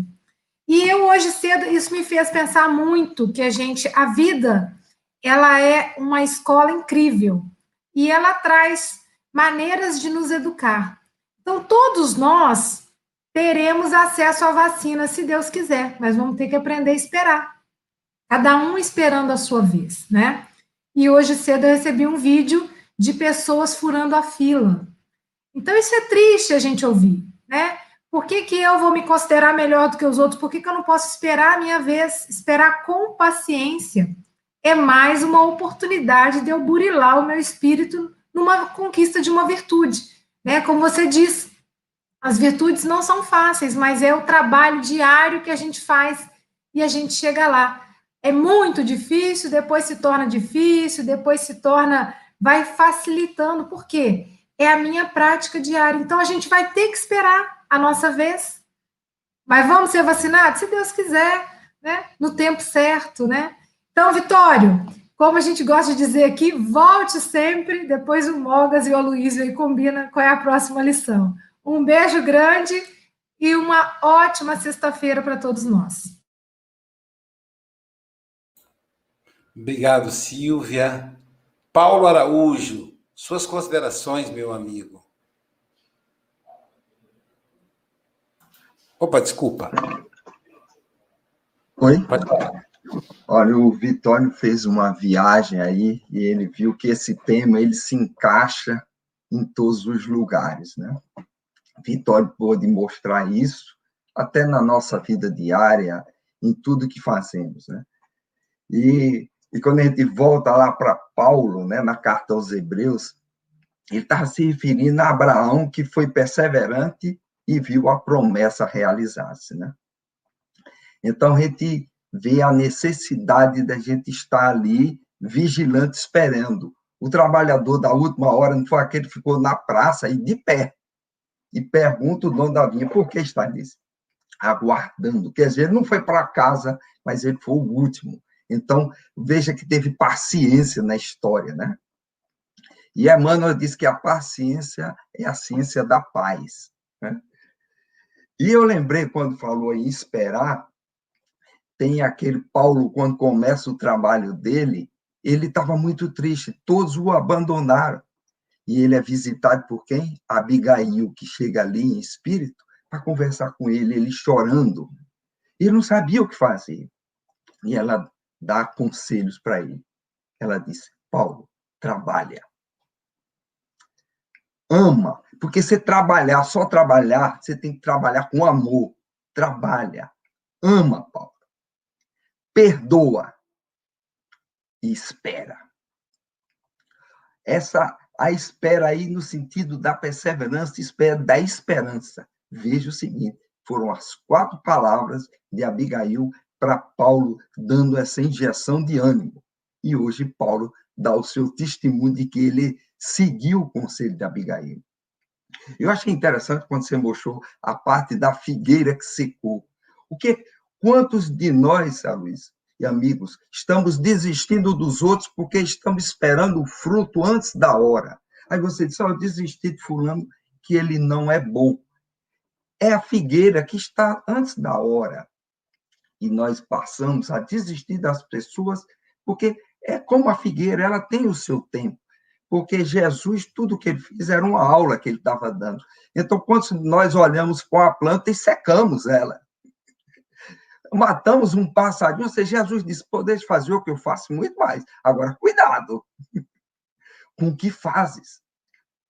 E eu hoje cedo, isso me fez pensar muito que a gente, a vida, ela é uma escola incrível e ela traz maneiras de nos educar. Então, todos nós teremos acesso à vacina, se Deus quiser, mas vamos ter que aprender a esperar. Cada um esperando a sua vez, né? E hoje cedo eu recebi um vídeo de pessoas furando a fila. Então, isso é triste a gente ouvir, né? Por que, que eu vou me considerar melhor do que os outros? Por que, que eu não posso esperar a minha vez? Esperar com paciência é mais uma oportunidade de eu burilar o meu espírito numa conquista de uma virtude. Né? Como você diz, as virtudes não são fáceis, mas é o trabalho diário que a gente faz e a gente chega lá. É muito difícil, depois se torna difícil, depois se torna, vai facilitando. Por quê? É a minha prática diária. Então a gente vai ter que esperar a nossa vez. Mas vamos ser vacinados? Se Deus quiser, né? No tempo certo, né? Então, Vitório, como a gente gosta de dizer aqui, volte sempre, depois o Mogas e o Aloysio aí combina qual é a próxima lição. Um beijo grande e uma ótima sexta-feira para todos nós. Obrigado, Silvia. Paulo Araújo, suas considerações, meu amigo. Opa, desculpa. Oi? Pode falar. Olha, o Vitório fez uma viagem aí e ele viu que esse tema ele se encaixa em todos os lugares, né? Vitório pôde mostrar isso até na nossa vida diária, em tudo que fazemos, né? E, e quando a gente volta lá para Paulo, né, na carta aos Hebreus, ele estava se referindo a Abraão, que foi perseverante e viu a promessa realizar-se, né? Então, a gente vê a necessidade da gente estar ali vigilante, esperando. O trabalhador da última hora não foi aquele que ficou na praça e de pé. E pergunta o dono da vinha, por que está nisso? Aguardando. Quer dizer, ele não foi para casa, mas ele foi o último. Então, veja que teve paciência na história, né? E Emmanuel diz que a paciência é a ciência da paz. Né? E eu lembrei, quando falou em esperar, tem aquele Paulo, quando começa o trabalho dele, ele estava muito triste, todos o abandonaram. E ele é visitado por quem? Abigail, que chega ali em espírito para conversar com ele, ele chorando. Ele não sabia o que fazer. E ela dá conselhos para ele. Ela disse: Paulo, trabalha. Ama, porque você trabalhar, só trabalhar, você tem que trabalhar com amor. Trabalha. Ama, Paulo perdoa e espera. Essa a espera aí no sentido da perseverança, espera da esperança. Veja o seguinte, foram as quatro palavras de Abigail para Paulo dando essa injeção de ânimo. E hoje Paulo dá o seu testemunho de que ele seguiu o conselho de Abigail. Eu achei interessante quando você mostrou a parte da figueira que secou. O que Quantos de nós, Luiz e amigos, estamos desistindo dos outros porque estamos esperando o fruto antes da hora? Aí você diz, oh, eu desisti de fulano que ele não é bom. É a figueira que está antes da hora. E nós passamos a desistir das pessoas porque é como a figueira, ela tem o seu tempo. Porque Jesus, tudo que ele fez era uma aula que ele estava dando. Então, quando nós olhamos para a planta e secamos ela, matamos um passarinho, ou seja, Jesus disse, podeis fazer o que eu faço muito mais. Agora, cuidado com o que fazes,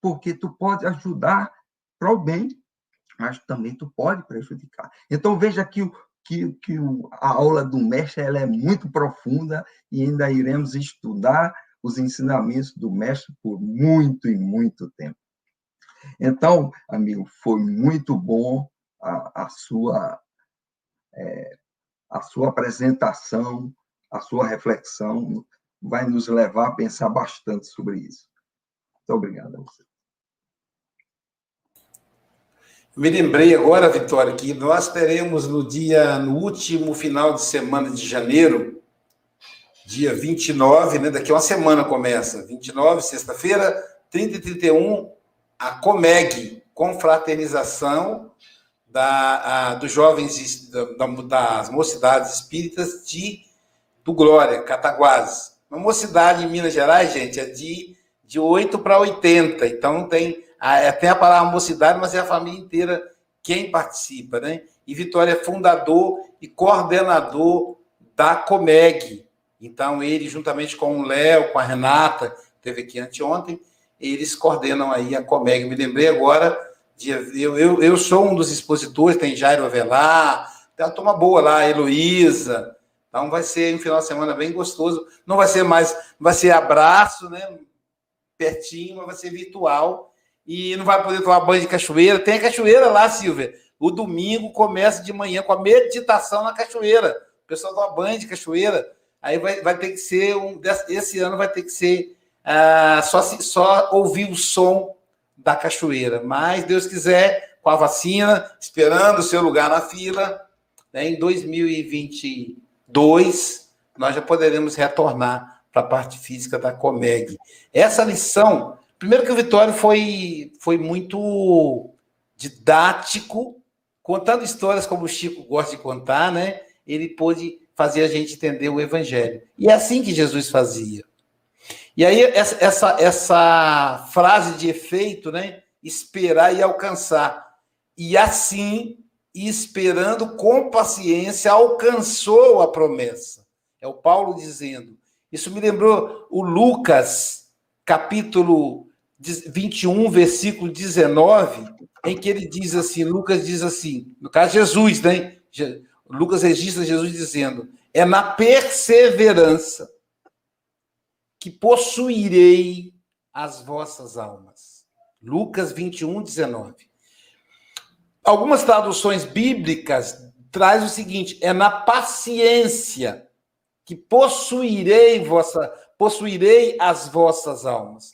porque tu pode ajudar para o bem, mas também tu pode prejudicar. Então, veja que, que, que a aula do mestre ela é muito profunda e ainda iremos estudar os ensinamentos do mestre por muito e muito tempo. Então, amigo, foi muito bom a, a sua é, a sua apresentação, a sua reflexão vai nos levar a pensar bastante sobre isso. Muito obrigado a você. Me lembrei agora, Vitória, que nós teremos no dia, no último final de semana de janeiro, dia 29, né? Daqui uma semana começa, 29, sexta-feira, 30 e 31, a Comeg, Confraternização da, a, dos Jovens da, das Mocidades Espíritas de, do Glória, Cataguases. Uma mocidade em Minas Gerais, gente, é de, de 8 para 80, então tem a, é, tem a palavra mocidade, mas é a família inteira quem participa, né? E Vitória é fundador e coordenador da Comeg. Então, ele, juntamente com o Léo, com a Renata, teve aqui anteontem, eles coordenam aí a Comeg. Me lembrei agora, de, eu, eu, eu sou um dos expositores, tem Jairo Avelar, tem uma turma boa lá, Heloísa. Então, vai ser um final de semana bem gostoso. Não vai ser mais, vai ser abraço, né? Pertinho, mas vai ser virtual. E não vai poder tomar banho de cachoeira. Tem a cachoeira lá, Silvia. O domingo começa de manhã com a meditação na cachoeira. O pessoal toma banho de cachoeira. Aí vai, vai ter que ser um. Esse ano vai ter que ser ah, só, só ouvir o som da cachoeira. Mas, Deus quiser, com a vacina, esperando o seu lugar na fila, né, em 2022, nós já poderemos retornar para a parte física da Comeg. Essa lição, primeiro que o Vitório foi, foi muito didático, contando histórias como o Chico gosta de contar, né? Ele pôde fazer a gente entender o Evangelho. E é assim que Jesus fazia. E aí, essa, essa, essa frase de efeito, né? Esperar e alcançar. E assim, esperando com paciência, alcançou a promessa. É o Paulo dizendo. Isso me lembrou o Lucas, capítulo 21, versículo 19, em que ele diz assim: Lucas diz assim, no caso, Jesus, né? Lucas registra Jesus dizendo: é na perseverança que possuirei as vossas almas. Lucas 21, 19. Algumas traduções bíblicas traz o seguinte: é na paciência que possuirei vossa, possuirei as vossas almas.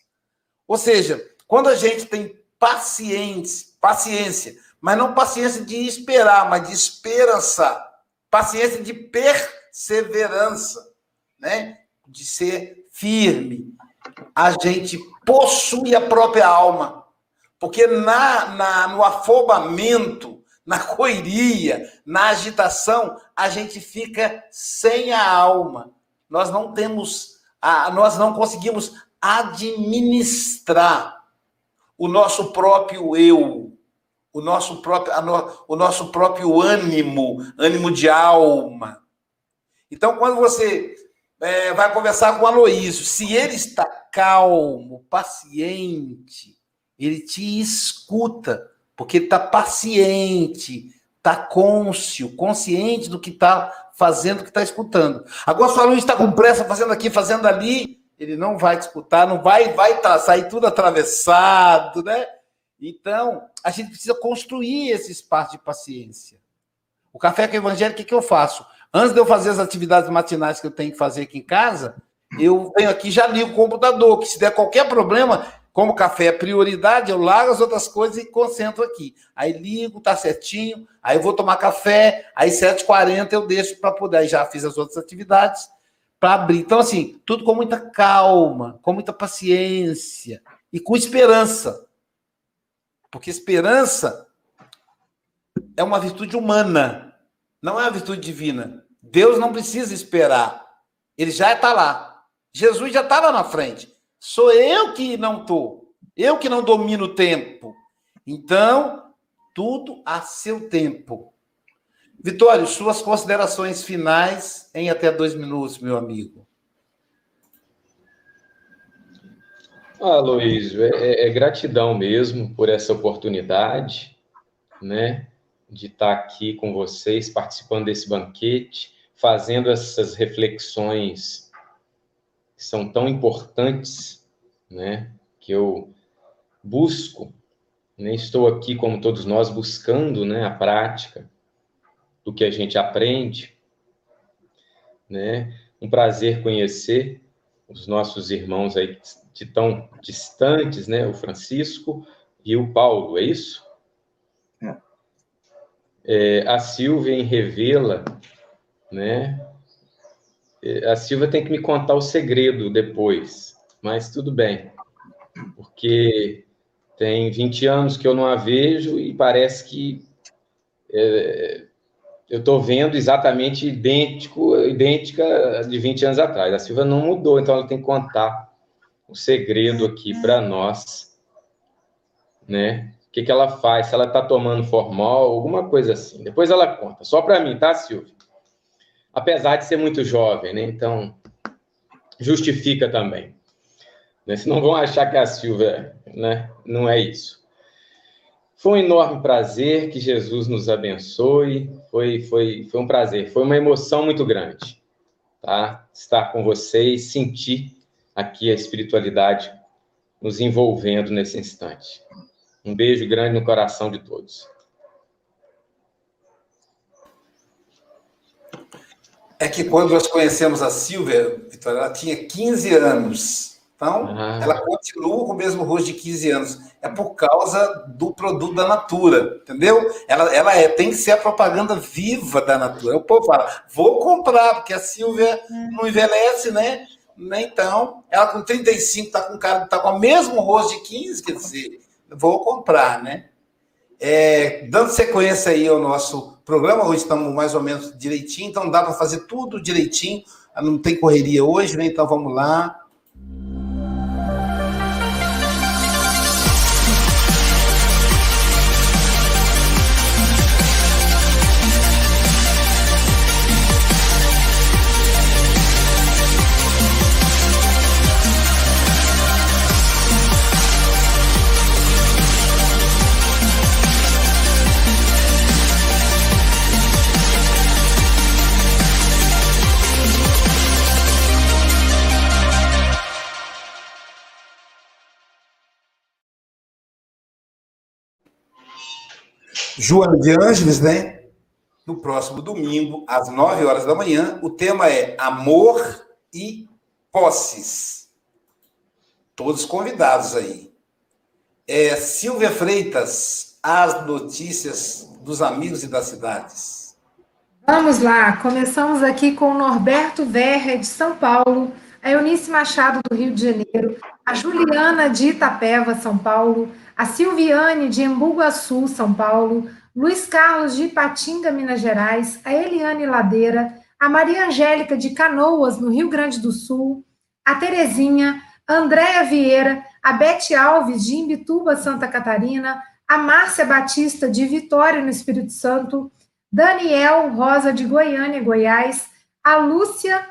Ou seja, quando a gente tem paciência, paciência, mas não paciência de esperar, mas de esperança, paciência de perseverança, né? De ser firme, a gente possui a própria alma. Porque na, na, no afobamento, na correria, na agitação, a gente fica sem a alma. Nós não temos, a, nós não conseguimos administrar o nosso próprio eu, o nosso próprio, no, o nosso próprio ânimo, ânimo de alma. Então, quando você é, vai conversar com o Aloísio. Se ele está calmo, paciente, ele te escuta, porque ele está paciente, está cônscio, consciente do que está fazendo, do que está escutando. Agora, se o Aloísio está com pressa, fazendo aqui, fazendo ali, ele não vai te escutar, não vai, vai tá, sair tudo atravessado, né? Então, a gente precisa construir esse espaço de paciência. O café com o evangelho, o que, que eu faço? Antes de eu fazer as atividades matinais que eu tenho que fazer aqui em casa, eu venho aqui já ligo o computador, que se der qualquer problema, como café é prioridade, eu largo as outras coisas e concentro aqui. Aí ligo, tá certinho, aí vou tomar café, aí 7h40 eu deixo para poder, aí já fiz as outras atividades para abrir. Então, assim, tudo com muita calma, com muita paciência e com esperança. Porque esperança é uma virtude humana. Não é uma virtude divina. Deus não precisa esperar. Ele já está lá. Jesus já está lá na frente. Sou eu que não estou. Eu que não domino o tempo. Então, tudo a seu tempo. Vitório, suas considerações finais em até dois minutos, meu amigo. Ah, Luiz, é, é, é gratidão mesmo por essa oportunidade, né? de estar aqui com vocês, participando desse banquete, fazendo essas reflexões que são tão importantes, né? Que eu busco, né? Estou aqui, como todos nós, buscando, né? A prática do que a gente aprende, né? Um prazer conhecer os nossos irmãos aí de tão distantes, né? O Francisco e o Paulo, é isso? é, a Silvia em revê-la, né? É, a Silvia tem que me contar o segredo depois, mas tudo bem, porque Tem 20 anos que eu não a vejo e parece que é, eu estou vendo exatamente idêntico, idêntica de 20 anos atrás. A Silvia não mudou, então ela tem que contar o segredo aqui para nós, né? O que, que ela faz? Se ela está tomando formal, alguma coisa assim. Depois ela conta. Só para mim, tá, Silvia? Apesar de ser muito jovem, né? Então, justifica também. Né? Senão vão achar que a Silvia né? não é isso. Foi um enorme prazer, que Jesus nos abençoe. Foi, foi, foi um prazer, foi uma emoção muito grande, tá? Estar com vocês, sentir aqui a espiritualidade nos envolvendo nesse instante. Um beijo grande no coração de todos. É que quando nós conhecemos a Silvia, Vitória, ela tinha 15 anos. Então, ah. ela continua com o mesmo rosto de 15 anos. É por causa do produto da Natura, entendeu? Ela, ela é, tem que ser a propaganda viva da Natura. O povo fala, vou comprar, porque a Silvia não envelhece, né? né? Então, ela com 35 está com cara, tá com o mesmo rosto de 15, quer dizer, vou comprar, né? É, dando sequência aí ao nosso programa, hoje estamos mais ou menos direitinho, então dá para fazer tudo direitinho, não tem correria hoje, né? Então vamos lá. Joana de Ângeles, né? No próximo domingo, às 9 horas da manhã. O tema é Amor e Posses. Todos convidados aí. É, Silvia Freitas, as notícias dos amigos e das cidades. Vamos lá, começamos aqui com Norberto Verre, de São Paulo, a Eunice Machado, do Rio de Janeiro, a Juliana de Itapeva, São Paulo, a Silviane de Embu-Guaçu, São Paulo, Luiz Carlos de Ipatinga, Minas Gerais, a Eliane Ladeira, a Maria Angélica de Canoas, no Rio Grande do Sul, a Terezinha, a Andréia Vieira, a Bete Alves de Imbituba, Santa Catarina, a Márcia Batista de Vitória, no Espírito Santo, Daniel Rosa de Goiânia, Goiás, a Lúcia,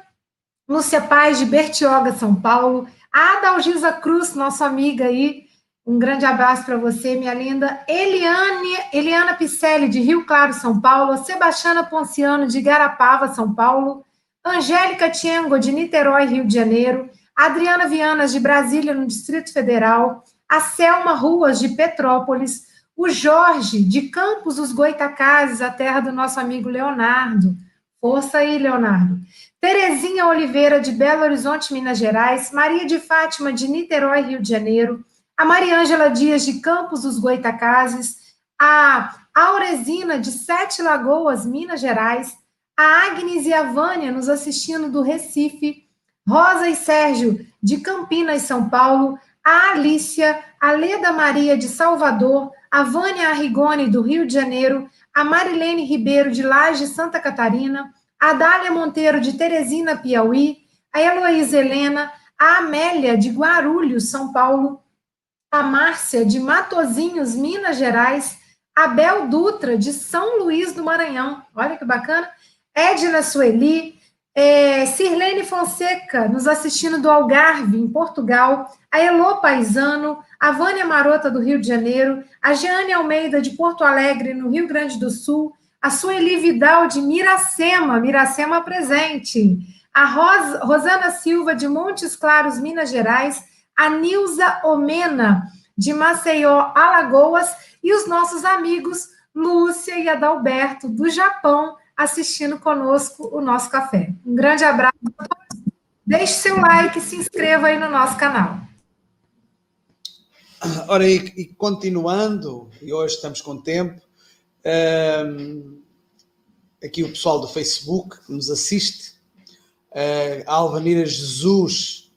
Lúcia Paz de Bertioga, São Paulo, a Adalgisa Cruz, nossa amiga aí, um grande abraço para você, minha linda. Eliane, Eliana Picelli, de Rio Claro, São Paulo. Sebastiana Ponciano, de Garapava, São Paulo. Angélica Tiengo, de Niterói, Rio de Janeiro. Adriana Vianas, de Brasília, no Distrito Federal. A Selma Ruas, de Petrópolis. O Jorge, de Campos dos Goitacazes, a terra do nosso amigo Leonardo. Força aí, Leonardo. Terezinha Oliveira, de Belo Horizonte, Minas Gerais. Maria de Fátima, de Niterói, Rio de Janeiro a Mariângela Dias de Campos dos Goitacazes, a Auresina de Sete Lagoas, Minas Gerais, a Agnes e a Vânia nos assistindo do Recife, Rosa e Sérgio de Campinas, São Paulo, a Alícia, a Leda Maria de Salvador, a Vânia Arrigoni do Rio de Janeiro, a Marilene Ribeiro de Laje, Santa Catarina, a Dália Monteiro de Teresina, Piauí, a Heloísa Helena, a Amélia de Guarulhos, São Paulo, a Márcia, de Matozinhos, Minas Gerais, Abel Dutra, de São Luís do Maranhão, olha que bacana, Edna Sueli, é, Sirlene Fonseca, nos assistindo do Algarve, em Portugal, a Elô Paisano, a Vânia Marota, do Rio de Janeiro, a Jeane Almeida, de Porto Alegre, no Rio Grande do Sul, a Sueli Vidal, de Miracema, Miracema presente, a Ros, Rosana Silva, de Montes Claros, Minas Gerais, a Nilza Omena, de Maceió, Alagoas, e os nossos amigos Lúcia e Adalberto, do Japão, assistindo conosco o nosso café. Um grande abraço a todos. Deixe seu like e se inscreva aí no nosso canal. Ora, e, e continuando, e hoje estamos com tempo, um, aqui o pessoal do Facebook que nos assiste, uh, a Alvanira Jesus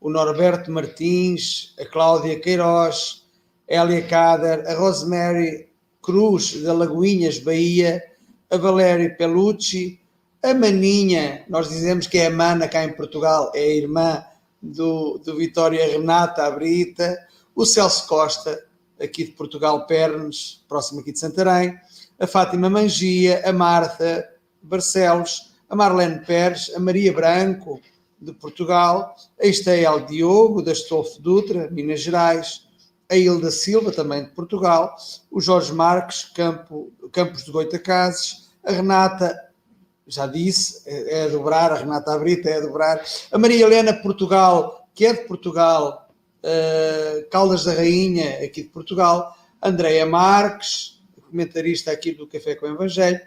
o Norberto Martins, a Cláudia Queiroz, Elia Cader, a Rosemary Cruz, da Lagoinhas, Bahia, a Valéria Pelucci, a Maninha, nós dizemos que é a Mana cá em Portugal, é a irmã do, do Vitória Renata Abrita, o Celso Costa, aqui de Portugal, Pernes, próximo aqui de Santarém, a Fátima Mangia, a Marta Barcelos, a Marlene Pérez, a Maria Branco, de Portugal, a Estael Diogo, da Estolfo Dutra, Minas Gerais, a Hilda Silva, também de Portugal, o Jorge Marques, Campo, Campos de Goitacazes, a Renata, já disse, é, a dobrar, a Renata Abrita é a dobrar, a Maria Helena Portugal, que é de Portugal, uh, Caldas da Rainha, aqui de Portugal, Andréia Marques, comentarista aqui do Café com o Evangelho,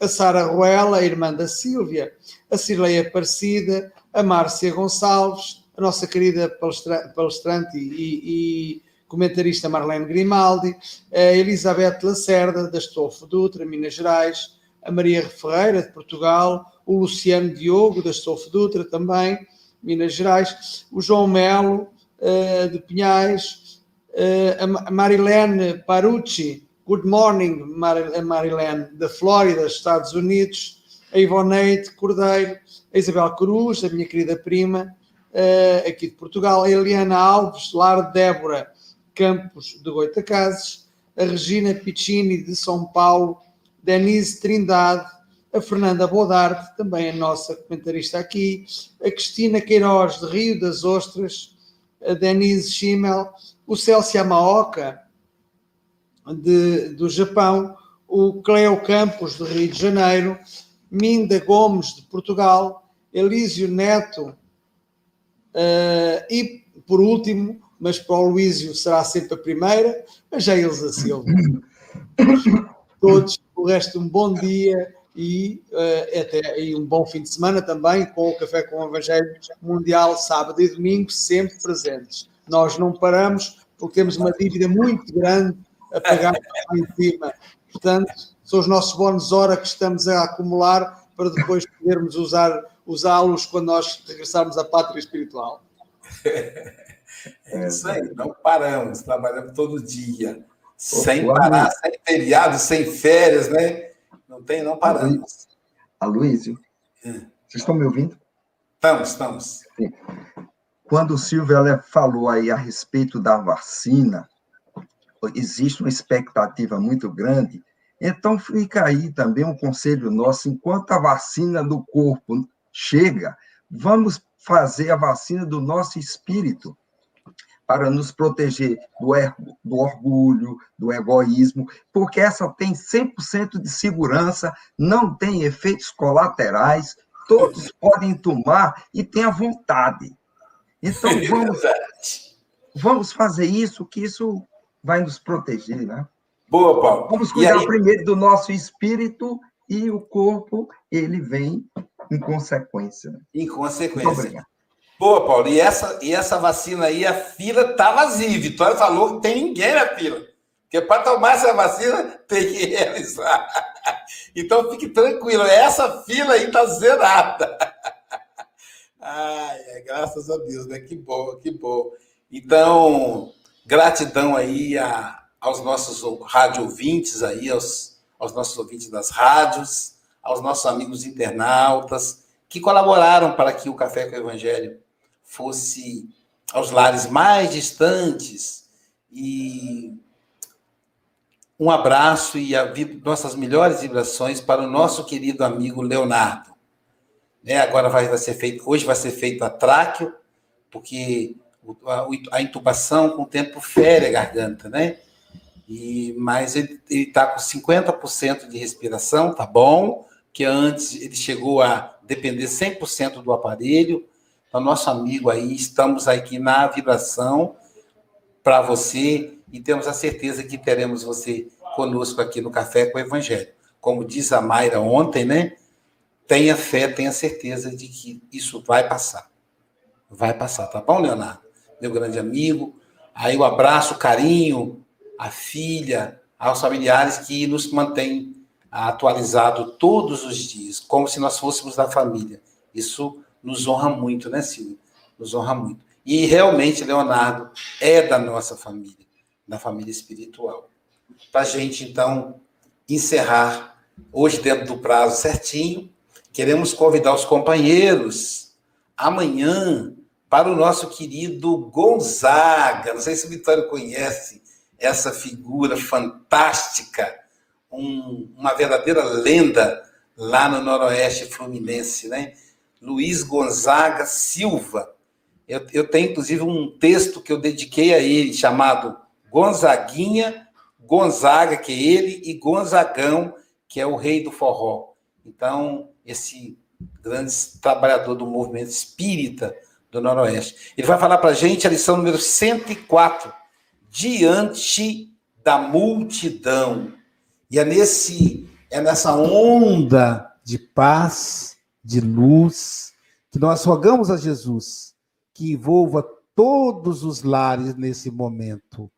a Sara Ruela, irmã da Sílvia, a Cirleia Aparecida, a Márcia Gonçalves, a nossa querida palestra palestrante e, e, comentarista Marlene Grimaldi, a Elizabeth Lacerda, da Estofo Dutra, Minas Gerais, a Maria Ferreira, de Portugal, o Luciano Diogo, da Estofo Dutra, também, Minas Gerais, o João Melo, uh, de Pinhais, uh, a Marilene Parucci, Good Morning, Marilene, da Flórida, Estados Unidos, a Ivoneide Cordeiro, a Isabel Cruz, a minha querida prima, uh, aqui de Portugal, a Eliana Alves, Lar Débora Campos de Goitacazes, a Regina Piccini de São Paulo, Denise Trindade, a Fernanda Bodarte, também a nossa comentarista aqui, a Cristina Queiroz de Rio das Ostras, a Denise Schimmel, o Celso Amaoka de, do Japão, o Cleo Campos do Rio de Janeiro, Minda Gomes de Portugal, Elísio Neto uh, e, por último, mas para o Luísio será sempre a primeira, a Jailza Silva. Todos, o resto, um bom dia e, uh, até, e um bom fim de semana também, com o Café com o Evangelho Mundial, sábado e domingo, sempre presentes. Nós não paramos porque temos uma dívida muito grande a pagar em cima. Portanto, são os nossos bónus hora que estamos a acumular para depois podermos usar usá-los quando nós regressarmos à pátria espiritual. É isso aí, não paramos, trabalhamos todo dia, sem parar, sem feriado, sem férias, né? Não tem, não paramos. Aloysio, é. vocês estão me ouvindo? Estamos, estamos. Sim. Quando o Silvio falou aí a respeito da vacina, existe uma expectativa muito grande, então fica aí também um conselho nosso, enquanto a vacina do corpo chega, vamos fazer a vacina do nosso espírito, para nos proteger do, er, do orgulho, do egoísmo, porque essa tem 100% de segurança, não tem efeitos colaterais, todos podem tomar e tem a vontade. Então, vamos, vamos fazer isso, que isso vai nos proteger, né? Boa, Paulo. Vamos cuidar primeiro do nosso espírito e o corpo, ele vem em consequência. Né? Em consequência. Boa, Paulo. E essa, e essa vacina aí, a fila tá vazia. Vitória falou que tem ninguém na fila. Porque para tomar essa vacina, tem que realizar. Então, fique tranquilo. Essa fila aí tá zerada. Ai, é, graças a Deus, né? Que bom, que bom. Então, gratidão aí a, aos nossos rádio ouvintes aí, aos, aos nossos ouvintes das rádios, aos nossos amigos internautas, que colaboraram para que o Café com o Evangelho fosse aos lares mais distantes e um abraço e nossas melhores vibrações para o nosso querido amigo Leonardo. Né, agora vai, vai ser feito, hoje vai ser feito a tráqueo, porque a, a intubação com o tempo fere a garganta, né? E, mas ele está com 50% de respiração, tá bom, que antes ele chegou a depender 100% do aparelho, então, nosso amigo aí, estamos aqui na vibração para você e temos a certeza que teremos você conosco aqui no Café com o Evangelho. Como diz a Mayra ontem, né? Tenha fé, tenha certeza de que isso vai passar. Vai passar, tá bom, Leonardo? Meu grande amigo. Aí o abraço, o carinho, a filha, aos familiares que nos mantêm atualizados todos os dias, como se nós fôssemos da família. Isso nos honra muito, né, Silvio? Nos honra muito. E realmente, Leonardo é da nossa família. na família espiritual. Para a gente, então, encerrar hoje dentro do prazo certinho, queremos convidar os companheiros amanhã para o nosso querido Gonzaga. Não sei se o Vitório conhece essa figura fantástica, um, uma verdadeira lenda lá no Noroeste Fluminense, né? Luiz Gonzaga Silva. Eu, eu tenho, inclusive, um texto que eu dediquei a ele, chamado Gonzaguinha, Gonzaga, que é ele, e Gonzagão, que é o rei do forró. Então, esse grande trabalhador do movimento espírita do Noroeste. Ele vai falar para a gente a lição número 104, Diante da Multidão. E é, nesse, é nessa onda de paz, de luz, que nós rogamos a Jesus que envolva todos os lares nesse momento.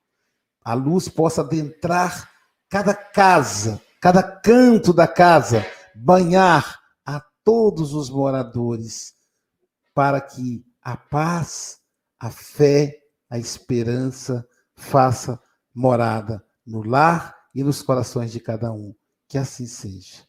A luz possa adentrar cada casa, cada canto da casa, banhar a todos os moradores, para que a paz, a fé, a esperança faça morada no lar e nos corações de cada um. Que assim seja.